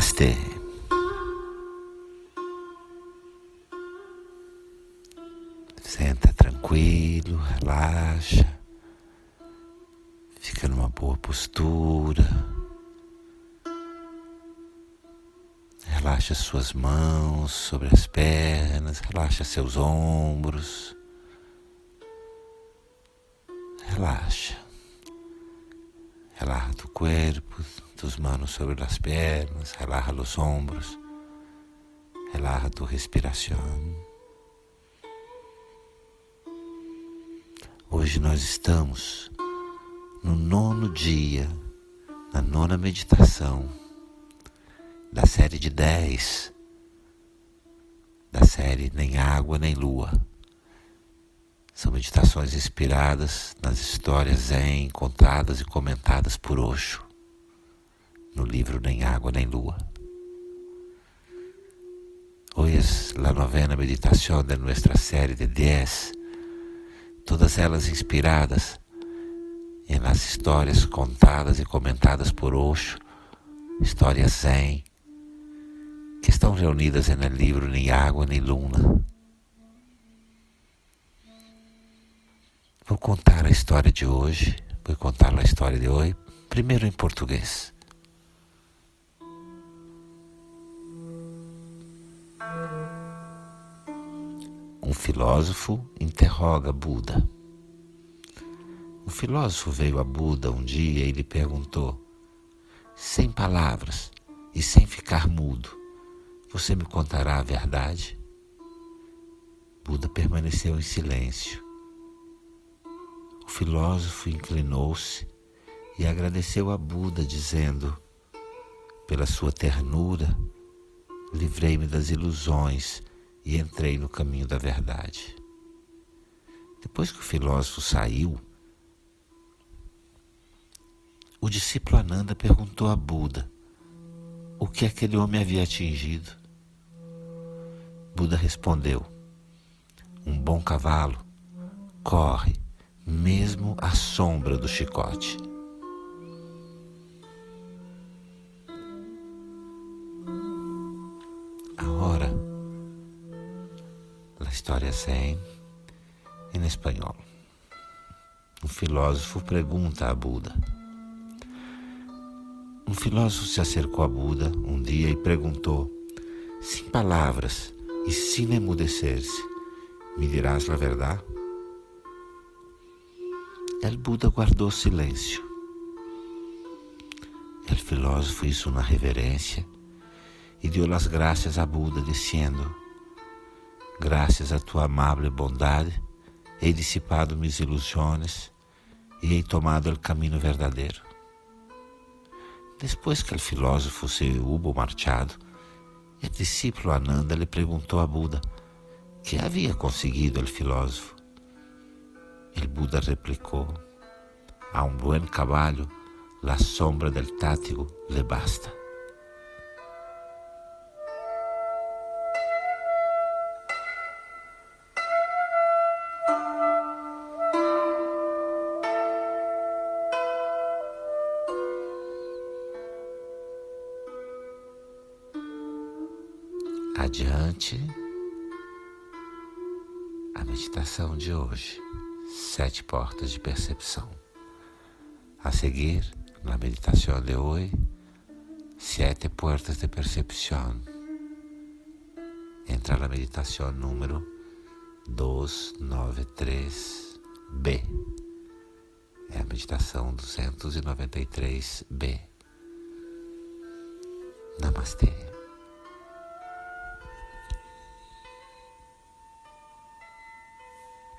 Namastê. Senta tranquilo, relaxa, fica numa boa postura. Relaxa suas mãos sobre as pernas, relaxa seus ombros. Relaxa. Relaja tu cuerpo, tus manos sobre as pernas, relaja os ombros, relaja tu respiração. Hoje nós estamos no nono dia, na nona meditação da série de dez, da série Nem Água Nem Lua. São meditações inspiradas nas histórias zen contadas e comentadas por Osho no livro Nem Água Nem Lua. Hoy es la novena meditação de nossa série de 10, todas elas inspiradas em las histórias contadas e comentadas por Osho, histórias zen, que estão reunidas no livro Nem Água Nem Luna. Vou contar a história de hoje, vou contar a história de hoje, primeiro em português. Um filósofo interroga Buda. Um filósofo veio a Buda um dia e lhe perguntou, sem palavras e sem ficar mudo, você me contará a verdade? Buda permaneceu em silêncio. O filósofo inclinou-se e agradeceu a Buda, dizendo: Pela sua ternura, livrei-me das ilusões e entrei no caminho da verdade. Depois que o filósofo saiu, o discípulo Ananda perguntou a Buda o que aquele homem havia atingido. Buda respondeu: Um bom cavalo corre mesmo à sombra do chicote. História zen em espanhol. Um filósofo pergunta a Buda. Um filósofo se acercou a Buda um dia e perguntou, sem palavras e sem emudecer-se, me dirás a verdade? El Buda guardou silêncio. El filósofo hizo uma reverência e deu as graças a Buda, dizendo: Graças à tua amável bondade, hei dissipado mis ilusões e hei tomado o caminho verdadeiro. Depois que o filósofo se hubo marchado, o discípulo Ananda lhe perguntou a Buda que havia conseguido o filósofo. O Buda replicou: A um bom cavalo, la sombra del tátigo le basta. Adiante, a meditação de hoje, sete portas de percepção. A seguir, na meditação de hoje, sete portas de percepção. Entra na meditação número 293B. É a meditação 293B. Namastê.